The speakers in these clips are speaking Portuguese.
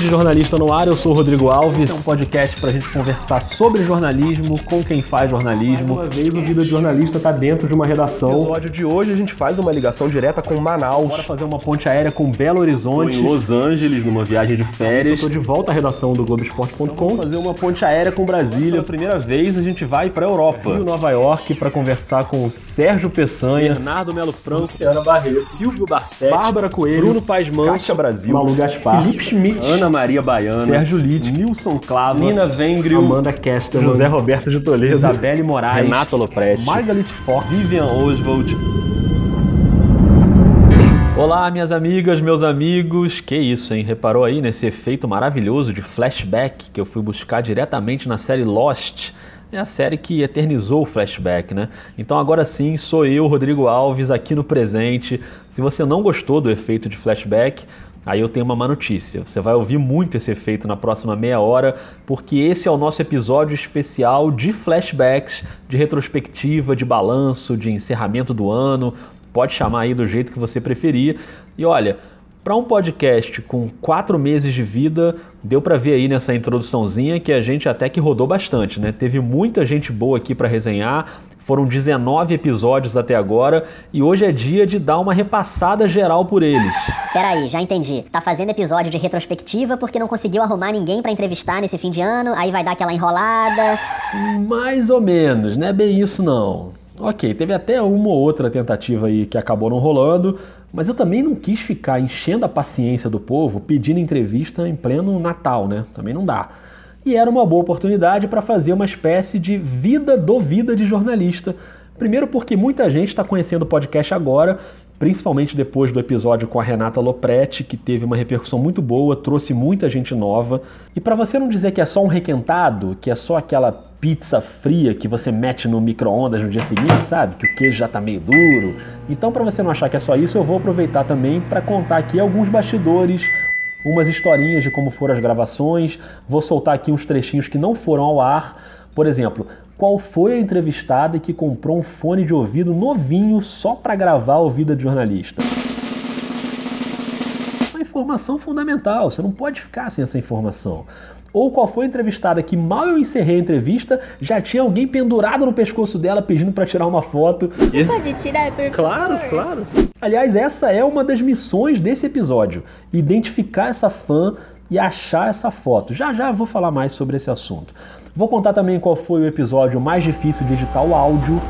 de Jornalista no Ar, eu sou o Rodrigo Alves. É um podcast para a gente conversar sobre jornalismo, com quem faz jornalismo. Mais uma vez, o Vida de Jornalista está dentro de uma redação. No episódio de hoje, a gente faz uma ligação direta com Manaus. Bora fazer uma ponte aérea com Belo Horizonte. Tô em Los Angeles, numa viagem de férias. Estou de volta à redação do Globoesporte.com. Então, fazer uma ponte aérea com Brasília. Pela primeira vez, a gente vai para Europa. Rio, Nova York, para conversar com o Sérgio Peçanha, Bernardo Melo Franco, Luciana Barreto, Silvio Barcetti, Bárbara Coelho, Bruno Paes Manso, Caixa Brasil, Malu Gaspar, Felipe Schmidt, Ana Maria Baiana, Sérgio Lid, Nilson Clava, Nina Vengrio, Amanda Kester, José Roberto de Toledo, Isabelle Moraes, Renato Lopretti, Margaret Fox, Vivian Oswald. Olá, minhas amigas, meus amigos. Que isso, hein? Reparou aí nesse efeito maravilhoso de flashback que eu fui buscar diretamente na série Lost? É a série que eternizou o flashback, né? Então agora sim, sou eu, Rodrigo Alves, aqui no presente. Se você não gostou do efeito de flashback, Aí eu tenho uma má notícia. Você vai ouvir muito esse efeito na próxima meia hora, porque esse é o nosso episódio especial de flashbacks, de retrospectiva, de balanço, de encerramento do ano. Pode chamar aí do jeito que você preferir. E olha, para um podcast com quatro meses de vida, deu para ver aí nessa introduçãozinha que a gente até que rodou bastante, né? Teve muita gente boa aqui para resenhar. Foram 19 episódios até agora e hoje é dia de dar uma repassada geral por eles. Peraí, já entendi. Tá fazendo episódio de retrospectiva porque não conseguiu arrumar ninguém para entrevistar nesse fim de ano, aí vai dar aquela enrolada. Mais ou menos, não é bem isso não. Ok, teve até uma ou outra tentativa aí que acabou não rolando, mas eu também não quis ficar enchendo a paciência do povo pedindo entrevista em pleno Natal, né? Também não dá e era uma boa oportunidade para fazer uma espécie de vida do vida de jornalista. Primeiro porque muita gente está conhecendo o podcast agora, principalmente depois do episódio com a Renata Lopretti, que teve uma repercussão muito boa, trouxe muita gente nova. E para você não dizer que é só um requentado, que é só aquela pizza fria que você mete no micro-ondas no dia seguinte, sabe? Que o queijo já tá meio duro. Então, para você não achar que é só isso, eu vou aproveitar também para contar aqui alguns bastidores, umas historinhas de como foram as gravações, vou soltar aqui uns trechinhos que não foram ao ar. Por exemplo, qual foi a entrevistada que comprou um fone de ouvido novinho só para gravar o Vida de Jornalista? Uma informação fundamental, você não pode ficar sem essa informação. Ou qual foi a entrevistada que mal eu encerrei a entrevista, já tinha alguém pendurado no pescoço dela pedindo para tirar uma foto. E... Pode tirar, por Claro, claro. Aliás, essa é uma das missões desse episódio: identificar essa fã e achar essa foto. Já já vou falar mais sobre esse assunto. Vou contar também qual foi o episódio mais difícil de editar o áudio,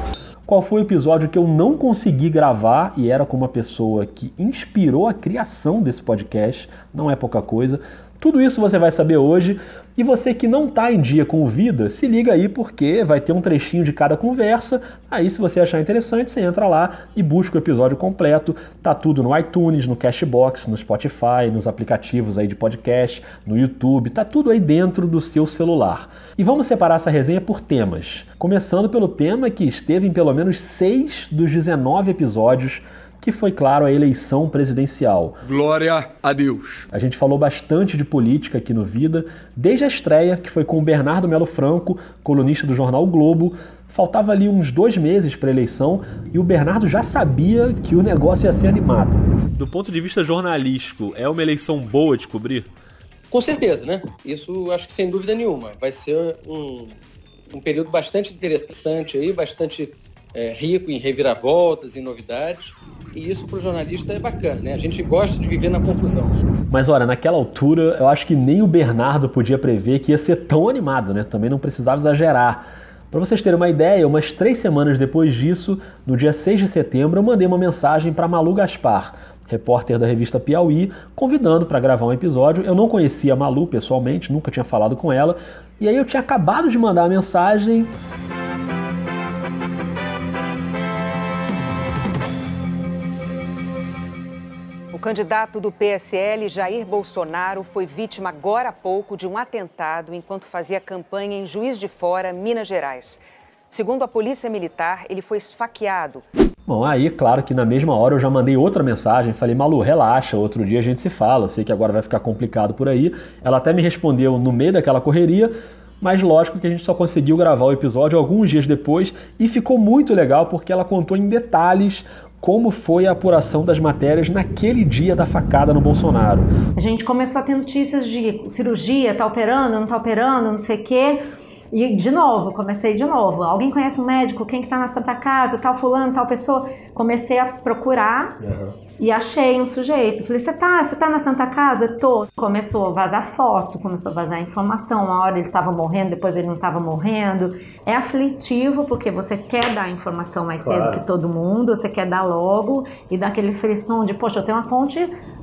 qual foi o episódio que eu não consegui gravar e era com uma pessoa que inspirou a criação desse podcast, não é pouca coisa. Tudo isso você vai saber hoje. E você que não está em dia com o Vida, se liga aí porque vai ter um trechinho de cada conversa. Aí, se você achar interessante, você entra lá e busca o episódio completo. Tá tudo no iTunes, no Cashbox, no Spotify, nos aplicativos aí de podcast, no YouTube. Tá tudo aí dentro do seu celular. E vamos separar essa resenha por temas. Começando pelo tema que esteve em pelo menos 6 dos 19 episódios que foi, claro, a eleição presidencial. Glória a Deus! A gente falou bastante de política aqui no Vida, desde a estreia, que foi com o Bernardo Melo Franco, colunista do jornal o Globo. Faltava ali uns dois meses para a eleição e o Bernardo já sabia que o negócio ia ser animado. Do ponto de vista jornalístico, é uma eleição boa de cobrir? Com certeza, né? Isso acho que sem dúvida nenhuma. Vai ser um, um período bastante interessante aí, bastante é, rico em reviravoltas, em novidades. E isso para o jornalista é bacana, né? A gente gosta de viver na confusão. Mas olha, naquela altura eu acho que nem o Bernardo podia prever que ia ser tão animado, né? Também não precisava exagerar. Para vocês terem uma ideia, umas três semanas depois disso, no dia 6 de setembro, eu mandei uma mensagem para Malu Gaspar, repórter da revista Piauí, convidando para gravar um episódio. Eu não conhecia a Malu pessoalmente, nunca tinha falado com ela, e aí eu tinha acabado de mandar a mensagem. Candidato do PSL, Jair Bolsonaro, foi vítima agora há pouco de um atentado enquanto fazia campanha em Juiz de Fora, Minas Gerais. Segundo a Polícia Militar, ele foi esfaqueado. Bom, aí, claro que na mesma hora eu já mandei outra mensagem, falei, Malu, relaxa, outro dia a gente se fala, sei que agora vai ficar complicado por aí. Ela até me respondeu no meio daquela correria, mas lógico que a gente só conseguiu gravar o episódio alguns dias depois e ficou muito legal porque ela contou em detalhes como foi a apuração das matérias naquele dia da facada no Bolsonaro. A gente começou a ter notícias de cirurgia, tá operando, não tá operando, não sei o quê. E de novo, comecei de novo. Alguém conhece um médico? Quem que tá na Santa Casa? Tal fulano, tal pessoa? Comecei a procurar. Uhum. E achei um sujeito. Falei, você tá, você tá na Santa Casa? Tô. Começou a vazar foto, começou a vazar informação. Uma hora ele estava morrendo, depois ele não estava morrendo. É aflitivo porque você quer dar informação mais claro. cedo que todo mundo, você quer dar logo e dar aquele frisson de, poxa, eu tenho uma fonte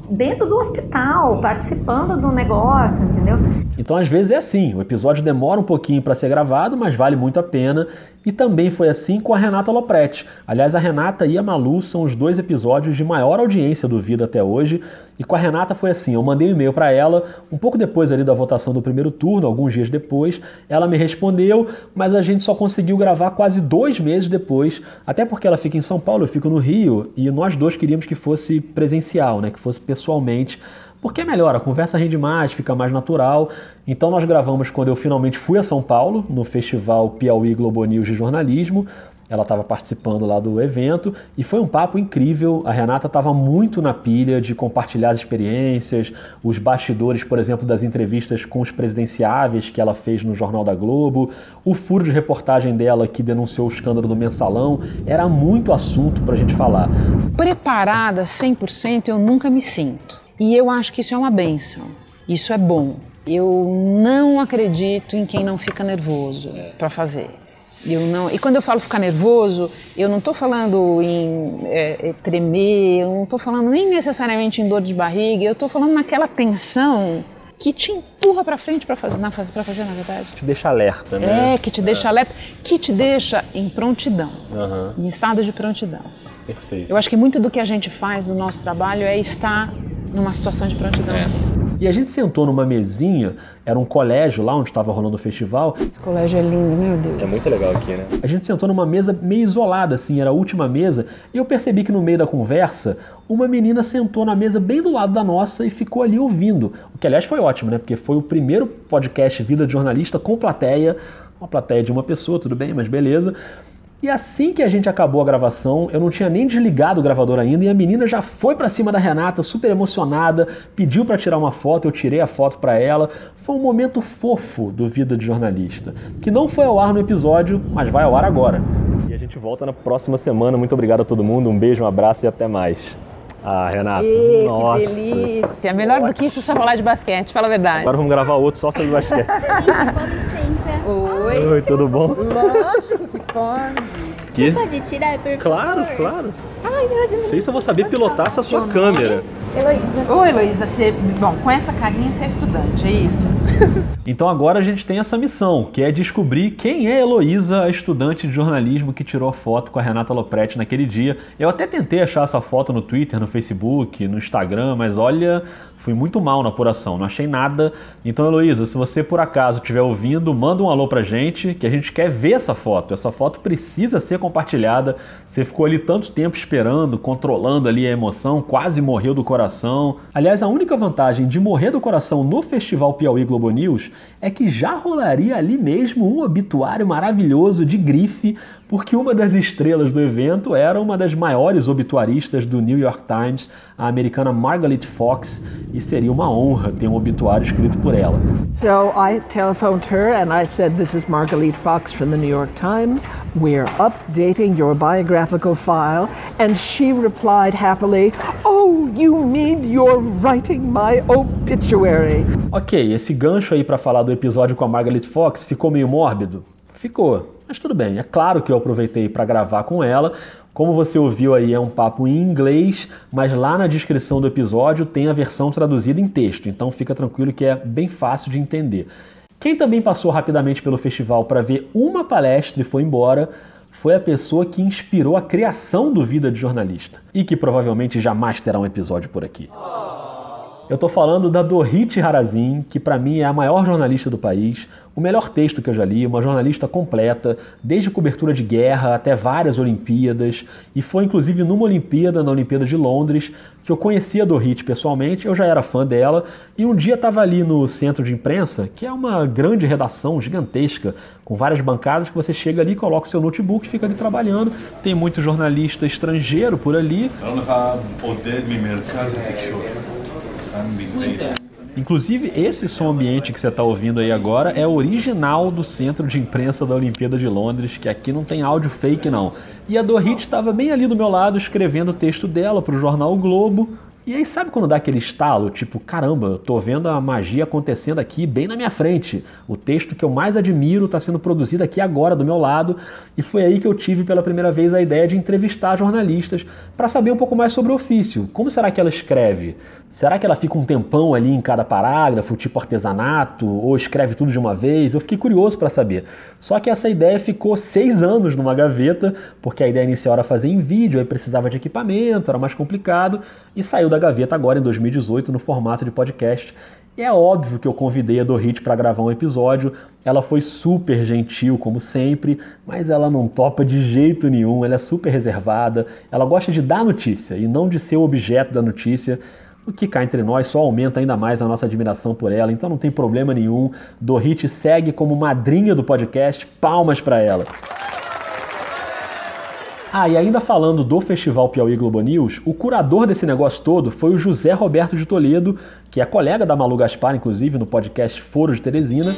dentro do hospital, participando do negócio, entendeu? Então, às vezes é assim, o episódio demora um pouquinho para ser gravado, mas vale muito a pena e também foi assim com a Renata Lopretti. Aliás, a Renata e a Malu são os dois episódios de maior audiência do Vida até hoje. E com a Renata foi assim: eu mandei um e-mail para ela, um pouco depois ali da votação do primeiro turno, alguns dias depois. Ela me respondeu, mas a gente só conseguiu gravar quase dois meses depois, até porque ela fica em São Paulo, eu fico no Rio, e nós dois queríamos que fosse presencial, né, que fosse pessoalmente porque é melhor, a conversa rende mais, fica mais natural. Então nós gravamos quando eu finalmente fui a São Paulo, no Festival Piauí Globo News de Jornalismo. Ela estava participando lá do evento e foi um papo incrível. A Renata estava muito na pilha de compartilhar as experiências, os bastidores, por exemplo, das entrevistas com os presidenciáveis que ela fez no Jornal da Globo, o furo de reportagem dela que denunciou o escândalo do mensalão. Era muito assunto para a gente falar. Preparada 100% eu nunca me sinto. E eu acho que isso é uma benção. Isso é bom. Eu não acredito em quem não fica nervoso para fazer. Eu não, e quando eu falo ficar nervoso, eu não estou falando em é, é, tremer, eu não estou falando nem necessariamente em dor de barriga, eu estou falando naquela tensão que te empurra para frente para fazer, na, fazer, na verdade. Te deixa alerta, né? É, que te deixa é. alerta, que te deixa em prontidão, uhum. em estado de prontidão. Perfeito. Eu acho que muito do que a gente faz no nosso trabalho é estar numa situação de prontidão, é. sim. E a gente sentou numa mesinha, era um colégio lá onde estava rolando o festival. Esse colégio é lindo, meu Deus. É muito legal aqui, né? A gente sentou numa mesa meio isolada, assim, era a última mesa, e eu percebi que no meio da conversa, uma menina sentou na mesa bem do lado da nossa e ficou ali ouvindo. O que, aliás, foi ótimo, né? Porque foi o primeiro podcast Vida de Jornalista com plateia, uma plateia de uma pessoa, tudo bem, mas beleza. E assim que a gente acabou a gravação, eu não tinha nem desligado o gravador ainda e a menina já foi para cima da Renata, super emocionada, pediu para tirar uma foto, eu tirei a foto para ela. Foi um momento fofo do Vida de Jornalista, que não foi ao ar no episódio, mas vai ao ar agora. E a gente volta na próxima semana. Muito obrigado a todo mundo, um beijo, um abraço e até mais. Ah, Renata. Ê, Nossa. Que delícia. Melhor do que isso só falar de basquete, fala a verdade. Agora vamos gravar outro só sobre basquete. Gente. Oi. Oi, tudo bom? Lógico que pode. Que? Você pode tirar, por Claro, favor? claro. Ai, meu Deus. Sei se eu vou saber pilotar essa sua câmera. Heloísa. Ô, Heloísa, você... Bom, com essa carinha você é estudante, é isso? então agora a gente tem essa missão, que é descobrir quem é Heloísa, a estudante de jornalismo que tirou foto com a Renata Lopretti naquele dia. Eu até tentei achar essa foto no Twitter, no Facebook, no Instagram, mas olha, Fui muito mal na apuração, não achei nada. Então, Heloísa, se você por acaso estiver ouvindo, manda um alô pra gente, que a gente quer ver essa foto. Essa foto precisa ser compartilhada. Você ficou ali tanto tempo esperando, controlando ali a emoção, quase morreu do coração. Aliás, a única vantagem de morrer do coração no Festival Piauí Globo News é que já rolaria ali mesmo um obituário maravilhoso de grife porque uma das estrelas do evento era uma das maiores obituaristas do New York Times, a americana Margaret Fox, e seria uma honra ter um obituário escrito por ela. So I telephoned her and I said, "This is Margaret Fox from the New York Times. We're updating your biographical file." And she replied happily, "Oh, you mean you're writing my obituary?" OK, esse gancho aí para falar do episódio com a Margaret Fox ficou meio mórbido. Ficou. Mas tudo bem, é claro que eu aproveitei para gravar com ela. Como você ouviu aí, é um papo em inglês, mas lá na descrição do episódio tem a versão traduzida em texto, então fica tranquilo que é bem fácil de entender. Quem também passou rapidamente pelo festival para ver uma palestra e foi embora foi a pessoa que inspirou a criação do Vida de Jornalista e que provavelmente jamais terá um episódio por aqui. Eu tô falando da Dorit Harazin, que para mim é a maior jornalista do país, o melhor texto que eu já li, uma jornalista completa, desde cobertura de guerra até várias Olimpíadas, e foi inclusive numa Olimpíada, na Olimpíada de Londres, que eu conhecia a Dorit pessoalmente, eu já era fã dela, e um dia estava ali no centro de imprensa, que é uma grande redação gigantesca, com várias bancadas, que você chega ali, coloca o seu notebook e fica ali trabalhando. Tem muito jornalista estrangeiro por ali. Inclusive, esse som ambiente que você está ouvindo aí agora é original do centro de imprensa da Olimpíada de Londres, que aqui não tem áudio fake não. E a Dorit estava bem ali do meu lado escrevendo o texto dela para o jornal o Globo. E aí, sabe quando dá aquele estalo? Tipo, caramba, eu tô vendo a magia acontecendo aqui bem na minha frente. O texto que eu mais admiro está sendo produzido aqui agora, do meu lado. E foi aí que eu tive pela primeira vez a ideia de entrevistar jornalistas para saber um pouco mais sobre o ofício. Como será que ela escreve? Será que ela fica um tempão ali em cada parágrafo, tipo artesanato, ou escreve tudo de uma vez? Eu fiquei curioso para saber. Só que essa ideia ficou seis anos numa gaveta, porque a ideia inicial era fazer em vídeo, aí precisava de equipamento, era mais complicado, e saiu da gaveta agora em 2018 no formato de podcast. E é óbvio que eu convidei a Dorit para gravar um episódio. Ela foi super gentil, como sempre, mas ela não topa de jeito nenhum. Ela é super reservada. Ela gosta de dar notícia e não de ser o objeto da notícia. O que cá entre nós só aumenta ainda mais a nossa admiração por ela, então não tem problema nenhum. Dorit segue como madrinha do podcast, palmas para ela. Ah, e ainda falando do Festival Piauí Globo News, o curador desse negócio todo foi o José Roberto de Toledo, que é colega da Malu Gaspar, inclusive, no podcast Foro de Teresina.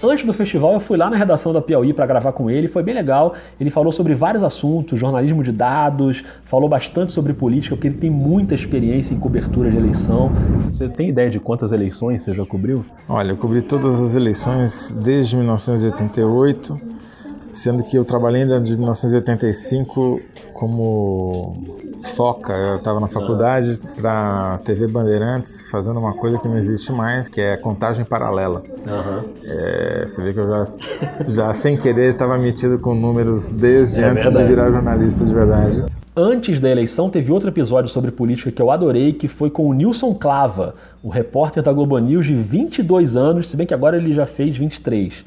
Antes do festival, eu fui lá na redação da Piauí para gravar com ele, foi bem legal. Ele falou sobre vários assuntos, jornalismo de dados, falou bastante sobre política, porque ele tem muita experiência em cobertura de eleição. Você tem ideia de quantas eleições você já cobriu? Olha, eu cobri todas as eleições desde 1988, sendo que eu trabalhei desde 1985 como foca. Eu estava na faculdade para TV Bandeirantes fazendo uma coisa que não existe mais, que é contagem paralela. Uhum. É, você vê que eu já, já sem querer estava metido com números desde É antes verdade. de virar jornalista de verdade. Antes da eleição, teve outro episódio sobre política que eu adorei, que foi com o Nilson Clava, o repórter da Globo News de 22 anos, se bem que agora ele já fez 23.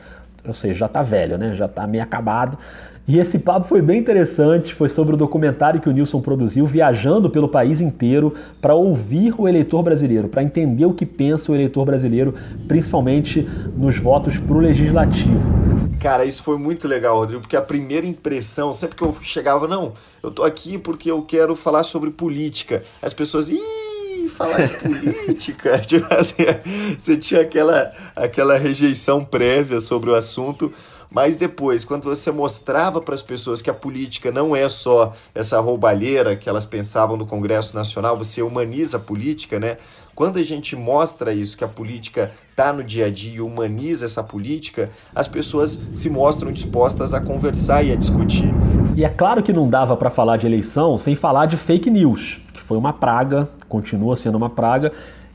Ou seja, já tá velho, né? Já tá meio acabado. E esse papo foi bem interessante, foi sobre o documentário que o Nilson produziu, viajando pelo país inteiro para ouvir o eleitor brasileiro, para entender o que pensa o eleitor brasileiro, principalmente nos votos para o legislativo. Cara, isso foi muito legal, Rodrigo, porque a primeira impressão, sempre que eu chegava, não, eu tô aqui porque eu quero falar sobre política. As pessoas, ih, falar de política. tipo assim, você tinha aquela, aquela rejeição prévia sobre o assunto. Mas depois, quando você mostrava para as pessoas que a política não é só essa roubalheira que elas pensavam no Congresso Nacional, você humaniza a política, né? Quando a gente mostra isso, que a política está no dia a dia e humaniza essa política, as pessoas se mostram dispostas a conversar e a discutir. E é claro que não dava para falar de eleição sem falar de fake news, que foi uma praga, continua sendo uma praga.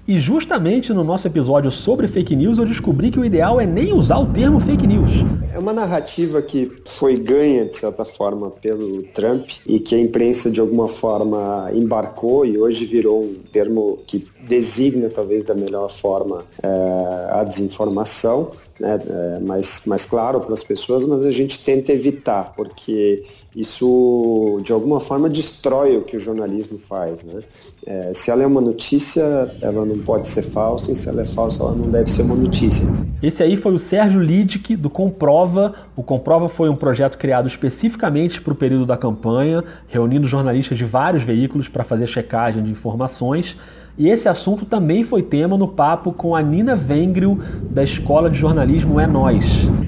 E justamente no nosso episódio sobre fake news eu descobri que o ideal é nem usar o termo fake news. É uma narrativa que foi ganha, de certa forma, pelo Trump e que a imprensa, de alguma forma, embarcou e hoje virou um termo que designa, talvez, da melhor forma é, a desinformação. Né, é, mais, mais claro para as pessoas, mas a gente tenta evitar, porque isso de alguma forma destrói o que o jornalismo faz. Né? É, se ela é uma notícia, ela não pode ser falsa, e se ela é falsa, ela não deve ser uma notícia. Esse aí foi o Sérgio Lidic, do Comprova. O Comprova foi um projeto criado especificamente para o período da campanha, reunindo jornalistas de vários veículos para fazer checagem de informações. E esse assunto também foi tema no papo com a Nina Vengril, da Escola de Jornalismo É Nós.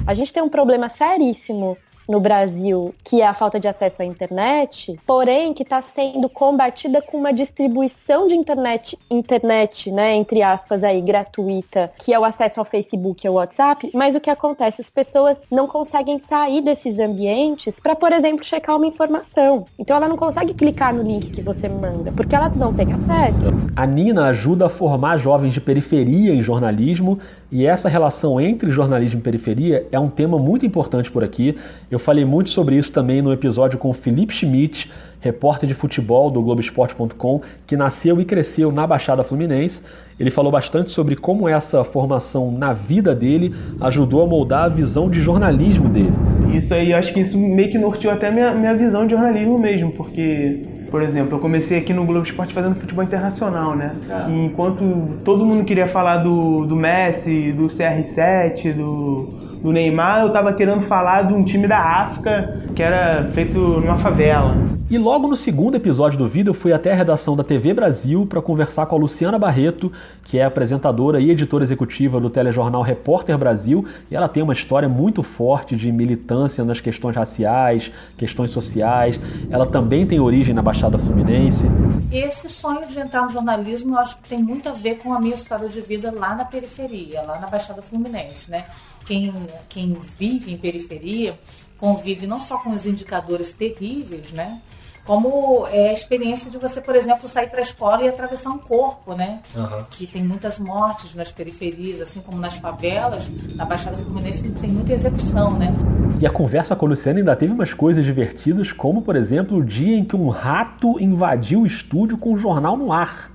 A gente tem um problema seríssimo no Brasil, que é a falta de acesso à internet, porém que está sendo combatida com uma distribuição de internet, internet, né, entre aspas aí, gratuita, que é o acesso ao Facebook e ao WhatsApp, mas o que acontece? As pessoas não conseguem sair desses ambientes para, por exemplo, checar uma informação. Então ela não consegue clicar no link que você manda, porque ela não tem acesso. A Nina ajuda a formar jovens de periferia em jornalismo E essa relação entre jornalismo e periferia é um tema muito importante por aqui. Eu falei muito sobre isso também no episódio com o Felipe Schmidt, repórter de futebol do Globoesporte.com, que nasceu e cresceu na Baixada Fluminense. Ele falou bastante sobre como essa formação na vida dele ajudou a moldar a visão de jornalismo dele. Isso aí, acho que isso meio que norteou até minha, minha visão de jornalismo mesmo, porque, por exemplo, eu comecei aqui no Globo Esporte fazendo futebol internacional, né? Ah. E enquanto todo mundo queria falar do, do Messi, do CR7, do, do Neymar, eu tava querendo falar de um time da África que era feito numa favela. E logo no segundo episódio do vídeo eu fui até a redação da TV Brasil para conversar com a Luciana Barreto, que é apresentadora e editora executiva do telejornal Repórter Brasil, e ela tem uma história muito forte de militância nas questões raciais, questões sociais. Ela também tem origem na Baixada Fluminense. Esse sonho de entrar no jornalismo, eu acho que tem muito a ver com a minha história de vida lá na periferia, lá na Baixada Fluminense, né? Quem, quem vive em periferia convive não só com os indicadores terríveis, né? Como é a experiência de você, por exemplo, sair para a escola e atravessar um corpo, né? Uhum. Que tem muitas mortes nas periferias, assim como nas favelas. Na Baixada Fluminense tem muita execução, né? E a conversa com a Luciana ainda teve umas coisas divertidas, como, por exemplo, o dia em que um rato invadiu o estúdio com o jornal no ar.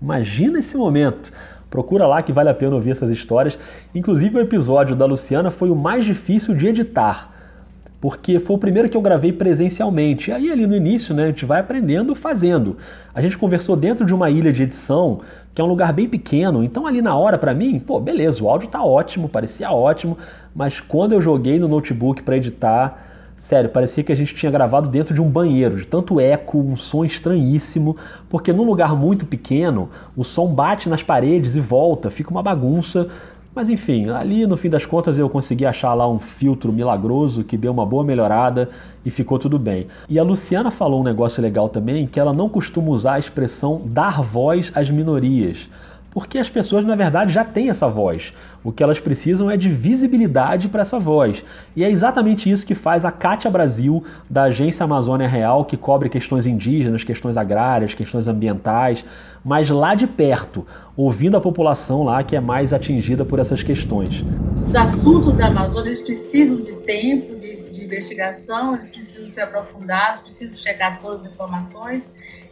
Imagina esse momento. Procura lá que vale a pena ouvir essas histórias. Inclusive, o episódio da Luciana foi o mais difícil de editar porque foi o primeiro que eu gravei presencialmente. E aí ali no início, né, a gente vai aprendendo fazendo. A gente conversou dentro de uma ilha de edição, que é um lugar bem pequeno, então ali na hora para mim, pô, beleza, o áudio tá ótimo, parecia ótimo, mas quando eu joguei no notebook para editar, sério, parecia que a gente tinha gravado dentro de um banheiro, de tanto eco, um som estranhíssimo, porque num lugar muito pequeno, o som bate nas paredes e volta, fica uma bagunça. Mas enfim, ali no fim das contas eu consegui achar lá um filtro milagroso que deu uma boa melhorada e ficou tudo bem. E a Luciana falou um negócio legal também, que ela não costuma usar a expressão dar voz às minorias. Porque as pessoas, na verdade, já têm essa voz. O que elas precisam é de visibilidade para essa voz. E é exatamente isso que faz a Cátia Brasil, da Agência Amazônia Real, que cobre questões indígenas, questões agrárias, questões ambientais, mas lá de perto, ouvindo a população lá que é mais atingida por essas questões. Os assuntos da Amazônia precisam de tempo, de, de investigação, eles precisam ser aprofundados, precisam chegar todas as informações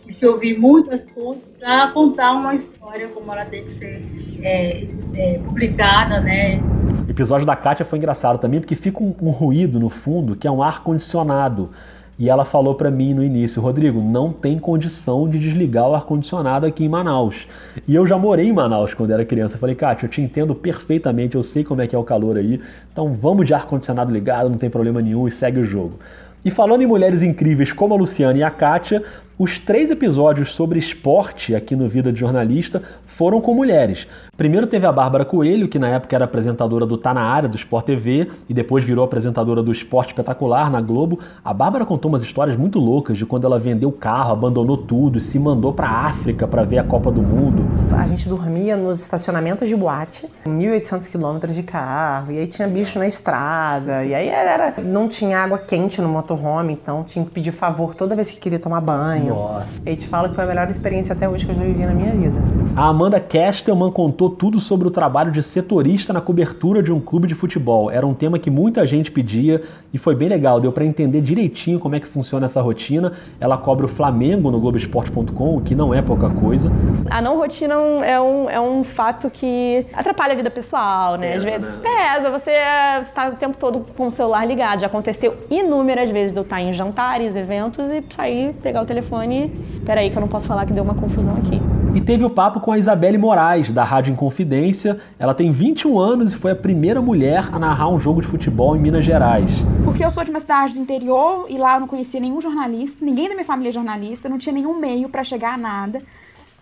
se ouvir muitas fontes para contar uma história como ela tem que ser é, é, publicada, né? O episódio da Kátia foi engraçado também porque fica um, um ruído no fundo que é um ar condicionado. E ela falou para mim no início, Rodrigo, não tem condição de desligar o ar-condicionado aqui em Manaus. E eu já morei em Manaus quando era criança. Eu falei, Kátia, eu te entendo perfeitamente, eu sei como é que é o calor aí. Então vamos de ar-condicionado ligado, não tem problema nenhum e segue o jogo. E falando em mulheres incríveis como a Luciana e a Kátia, os três episódios sobre esporte aqui no Vida de Jornalista foram com mulheres. Primeiro teve a Bárbara Coelho, que na época era apresentadora do Tá na Área, do Sport TV, e depois virou apresentadora do Esporte Espetacular na Globo. A Bárbara contou umas histórias muito loucas de quando ela vendeu o carro, abandonou tudo e se mandou para África para ver a Copa do Mundo. A gente dormia nos estacionamentos de boate, 1.800 quilômetros de carro, e aí tinha bicho na estrada, e aí era, não tinha água quente no motorhome, então tinha que pedir favor toda vez que queria tomar banho. Nossa. E aí te falo que foi a melhor experiência até hoje que eu já vivi na minha vida. A Amanda Kestelman contou tudo sobre o trabalho de setorista na cobertura de um clube de futebol. Era um tema que muita gente pedia e foi bem legal, deu para entender direitinho como é que funciona essa rotina. Ela cobre o Flamengo no Globoesporte.com, o que não é pouca coisa. A não rotina é um, é um fato que atrapalha a vida pessoal, né? Às Pesa, vezes né? pesa, você está o tempo todo com o celular ligado. Já aconteceu inúmeras vezes de eu estar em jantares, eventos e sair, pegar o telefone e. Peraí, que eu não posso falar que deu uma confusão aqui. E teve o papo com a Isabelle Moraes, da Rádio Inconfidência. Ela tem 21 anos e foi a primeira mulher a narrar um jogo de futebol em Minas Gerais. Porque eu sou de uma cidade do interior e lá eu não conhecia nenhum jornalista, ninguém da minha família é jornalista, não tinha nenhum meio para chegar a nada.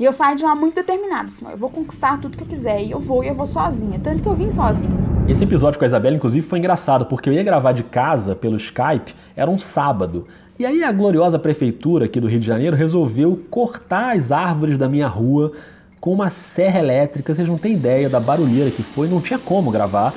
E eu saí de lá muito determinada, assim, eu vou conquistar tudo que eu quiser e eu vou e eu vou sozinha, tanto que eu vim sozinha. Esse episódio com a Isabelle, inclusive, foi engraçado, porque eu ia gravar de casa pelo Skype, era um sábado. E aí a gloriosa prefeitura aqui do Rio de Janeiro resolveu cortar as árvores da minha rua com uma serra elétrica. Vocês não têm ideia da barulheira que foi, não tinha como gravar.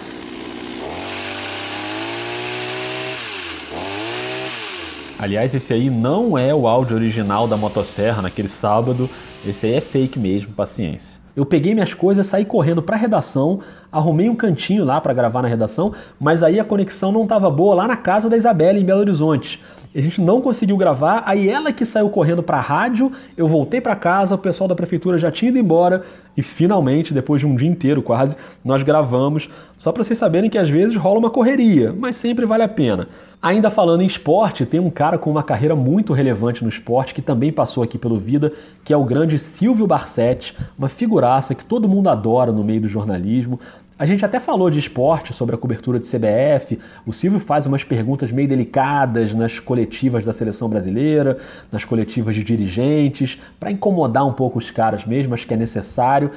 Aliás, esse aí não é o áudio original da motosserra naquele sábado. Esse aí é fake mesmo, paciência. Eu peguei minhas coisas, saí correndo para a redação. arrumei um cantinho lá para gravar na redação, mas aí a conexão não estava boa lá na casa da Isabela em Belo Horizonte. A gente não conseguiu gravar, aí ela que saiu correndo para a rádio, eu voltei para casa, o pessoal da prefeitura já tinha ido embora e finalmente, depois de um dia inteiro quase, nós gravamos, só para vocês saberem que às vezes rola uma correria, mas sempre vale a pena. Ainda falando em esporte, tem um cara com uma carreira muito relevante no esporte que também passou aqui pelo Vida, que é o grande Silvio Barsetti, uma figuraça que todo mundo adora no meio do jornalismo. A gente até falou de esporte, sobre a cobertura de CBF. O Silvio faz umas perguntas meio delicadas nas coletivas da seleção brasileira, nas coletivas de dirigentes, para incomodar um pouco os caras mesmo, acho que é necessário.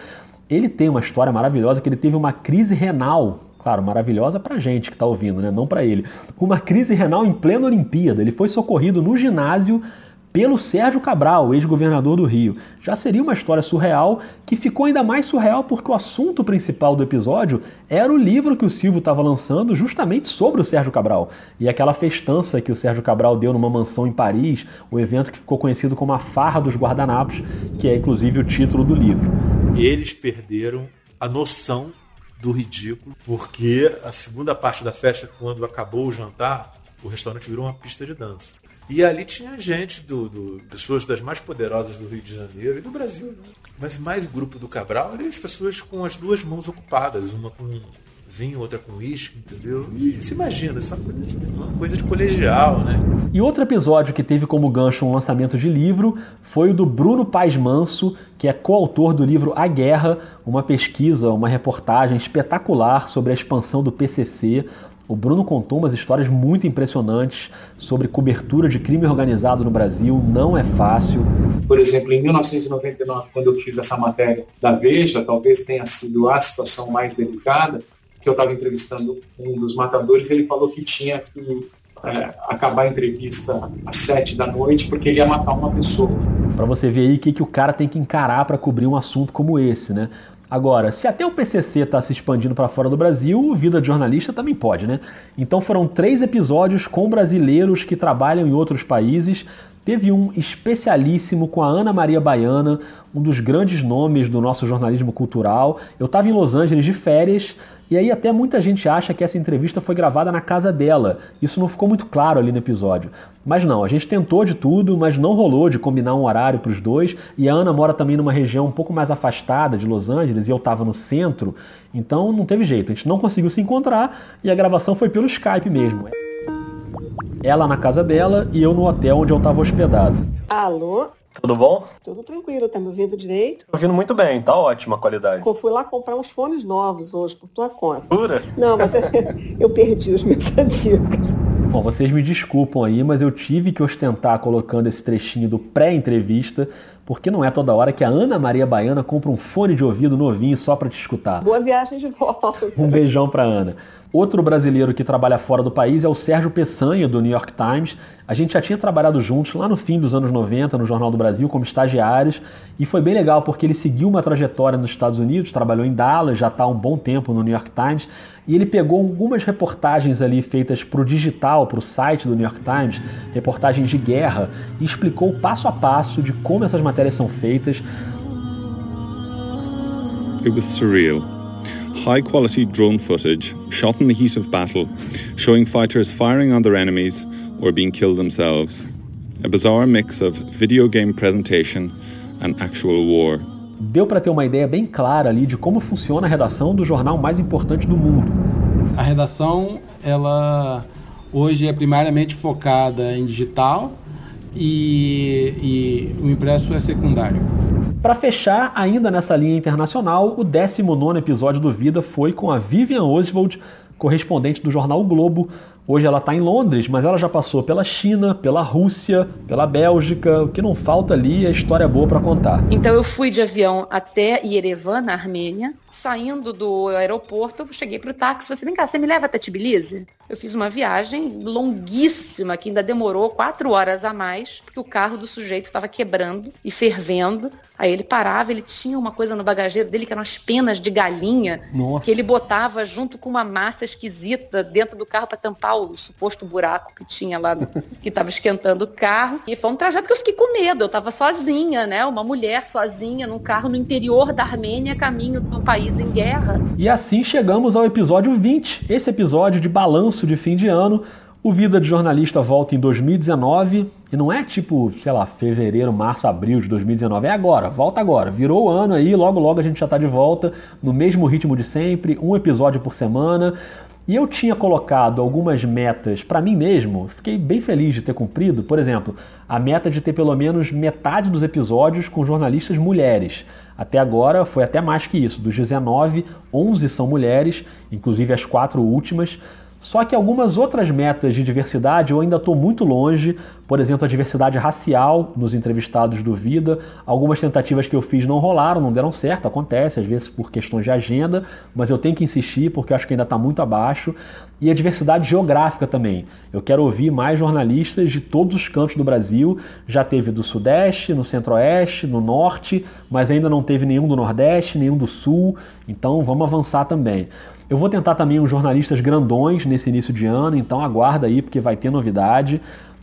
Ele tem uma história maravilhosa que ele teve uma crise renal Claro, maravilhosa pra gente que tá ouvindo, né? Não para ele. Uma crise renal em plena Olimpíada. Ele foi socorrido no ginásio pelo Sérgio Cabral, ex-governador do Rio. Já seria uma história surreal que ficou ainda mais surreal porque o assunto principal do episódio era o livro que o Silvio estava lançando justamente sobre o Sérgio Cabral. E aquela festança que o Sérgio Cabral deu numa mansão em Paris, o evento que ficou conhecido como a Farra dos Guardanapos, que é inclusive o título do livro. Eles perderam a noção do ridículo, porque a segunda parte da festa, quando acabou o jantar, o restaurante virou uma pista de dança. E ali tinha gente, do, do, pessoas das mais poderosas do Rio de Janeiro e do Brasil. Né? Mas mais o grupo do Cabral ali as pessoas com as duas mãos ocupadas, uma com vinho, outra com uísque, entendeu? E se imagina, essa coisa de, uma coisa de colegial, né? E outro episódio que teve como gancho um lançamento de livro foi o do Bruno Paz Manso, que é coautor do livro A Guerra, uma pesquisa, uma reportagem espetacular sobre a expansão do PCC, o Bruno contou umas histórias muito impressionantes sobre cobertura de crime organizado no Brasil, não é fácil. Por exemplo, em 1999, quando eu fiz essa matéria da Veja, talvez tenha sido a situação mais delicada, que eu estava entrevistando um dos matadores, ele falou que tinha que é, acabar a entrevista às sete da noite porque ele ia matar uma pessoa. Para você ver aí o que, que o cara tem que encarar para cobrir um assunto como esse, né? Agora, se até o PCC está se expandindo para fora do Brasil, Vida de Jornalista também pode, né? Então foram três episódios com brasileiros que trabalham em outros países. Teve um especialíssimo com a Ana Maria Baiana, um dos grandes nomes do nosso jornalismo cultural. Eu estava em Los Angeles de férias e aí até muita gente acha que essa entrevista foi gravada na casa dela. Isso não ficou muito claro ali no episódio. Mas não, a gente tentou de tudo, mas não rolou de combinar um horário para os dois. E a Ana mora também numa região um pouco mais afastada de Los Angeles e eu estava no centro, então não teve jeito. A gente não conseguiu se encontrar e a gravação foi pelo Skype mesmo. Ela na casa dela e eu no hotel onde eu estava hospedado. Alô? Tudo bom? Tudo tranquilo, tá me ouvindo direito? Tô ouvindo muito bem, tá ótima a qualidade. Eu fui lá comprar uns fones novos hoje, por tua conta. Pura? Não, mas eu perdi os meus antigos. Bom, vocês me desculpam aí, mas eu tive que ostentar colocando esse trechinho do pré-entrevista, porque não é toda hora que a Ana Maria Baiana compra um fone de ouvido novinho só para te escutar. Boa viagem de volta. Um beijão pra Ana. Outro brasileiro que trabalha fora do país é o Sérgio Peçanha, do New York Times. A gente já tinha trabalhado juntos lá no fim dos anos 90 no Jornal do Brasil como estagiários e foi bem legal porque ele seguiu uma trajetória nos Estados Unidos, trabalhou em Dallas, já está há um bom tempo no New York Times e ele pegou algumas reportagens ali feitas para o digital, para o site do New York Times, reportagens de guerra, e explicou passo a passo de como essas matérias são feitas. It was surreal. High quality drone footage shot in the heat of battle, showing fighters firing on their enemies or being killed themselves. A bizarre mix of video game presentation and actual war. Deu para ter uma ideia bem clara ali de como funciona a redação do jornal mais importante do mundo. A redação, ela hoje é primariamente focada em digital e, e o impresso é secundário. Para fechar, ainda nessa linha internacional, o 19 episódio do Vida foi com a Vivian Oswald, correspondente do jornal o Globo. Hoje ela está em Londres, mas ela já passou pela China, pela Rússia, pela Bélgica. O que não falta ali é história boa para contar. Então eu fui de avião até Yerevan, na Armênia. Saindo do aeroporto, eu cheguei pro táxi e falei assim, vem cá, você me leva até Tbilisi? Eu fiz uma viagem longuíssima, que ainda demorou quatro horas a mais, porque o carro do sujeito estava quebrando e fervendo. Aí ele parava, ele tinha uma coisa no bagageiro dele que eram as penas de galinha, Nossa. que ele botava junto com uma massa esquisita dentro do carro para tampar o suposto buraco que tinha lá, que estava esquentando o carro. E foi um trajeto que eu fiquei com medo. Eu estava sozinha, né? Uma mulher sozinha num carro no interior da Armênia, caminho de um país em guerra. E assim chegamos ao episódio 20, esse episódio de balanço de fim de ano. O Vida de Jornalista volta em 2019 e não é tipo, sei lá, fevereiro, março, abril de 2019, é agora, volta agora. Virou o ano aí, logo logo a gente já está de volta, no mesmo ritmo de sempre, um episódio por semana. E eu tinha colocado algumas metas para mim mesmo, fiquei bem feliz de ter cumprido. Por exemplo, a meta de ter pelo menos metade dos episódios com jornalistas mulheres. Até agora foi até mais que isso. Dos 19, 11 são mulheres, inclusive as quatro últimas. Só que algumas outras metas de diversidade eu ainda estou muito longe, por exemplo, a diversidade racial nos entrevistados do Vida. Algumas tentativas que eu fiz não rolaram, não deram certo, acontece, às vezes por questões de agenda, mas eu tenho que insistir porque acho que ainda está muito abaixo. E a diversidade geográfica também. Eu quero ouvir mais jornalistas de todos os cantos do Brasil. Já teve do Sudeste, no Centro-Oeste, no Norte, mas ainda não teve nenhum do Nordeste, nenhum do Sul. Então vamos avançar também. Eu vou tentar também uns jornalistas grandões nesse início de ano, então aguarda aí porque vai ter novidade.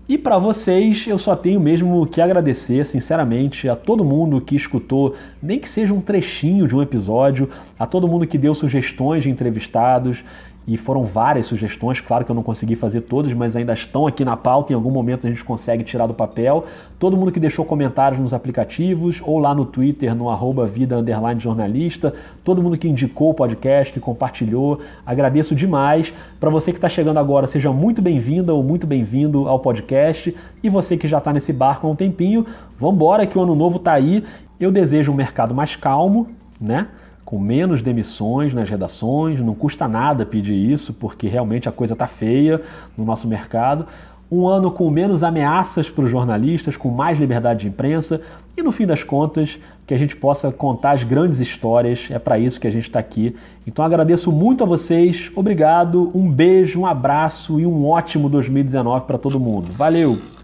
E para vocês, eu só tenho mesmo que agradecer, sinceramente, a todo mundo que escutou, nem que seja um trechinho de um episódio, a todo mundo que deu sugestões de entrevistados, e foram várias sugestões, claro que eu não consegui fazer todas, mas ainda estão aqui na pauta, em algum momento a gente consegue tirar do papel. Todo mundo que deixou comentários nos aplicativos, ou lá no Twitter, no arroba vida underline jornalista, todo mundo que indicou o podcast, que compartilhou, agradeço demais. Para você que está chegando agora, seja muito bem-vinda ou muito bem-vindo ao podcast. E você que já está nesse barco há um tempinho, vamos embora que o ano novo está aí. Eu desejo um mercado mais calmo, né? Com menos demissões nas redações, não custa nada pedir isso, porque realmente a coisa está feia no nosso mercado. Um ano com menos ameaças para os jornalistas, com mais liberdade de imprensa e, no fim das contas, que a gente possa contar as grandes histórias. É para isso que a gente está aqui. Então agradeço muito a vocês, obrigado, um beijo, um abraço e um ótimo 2019 para todo mundo. Valeu!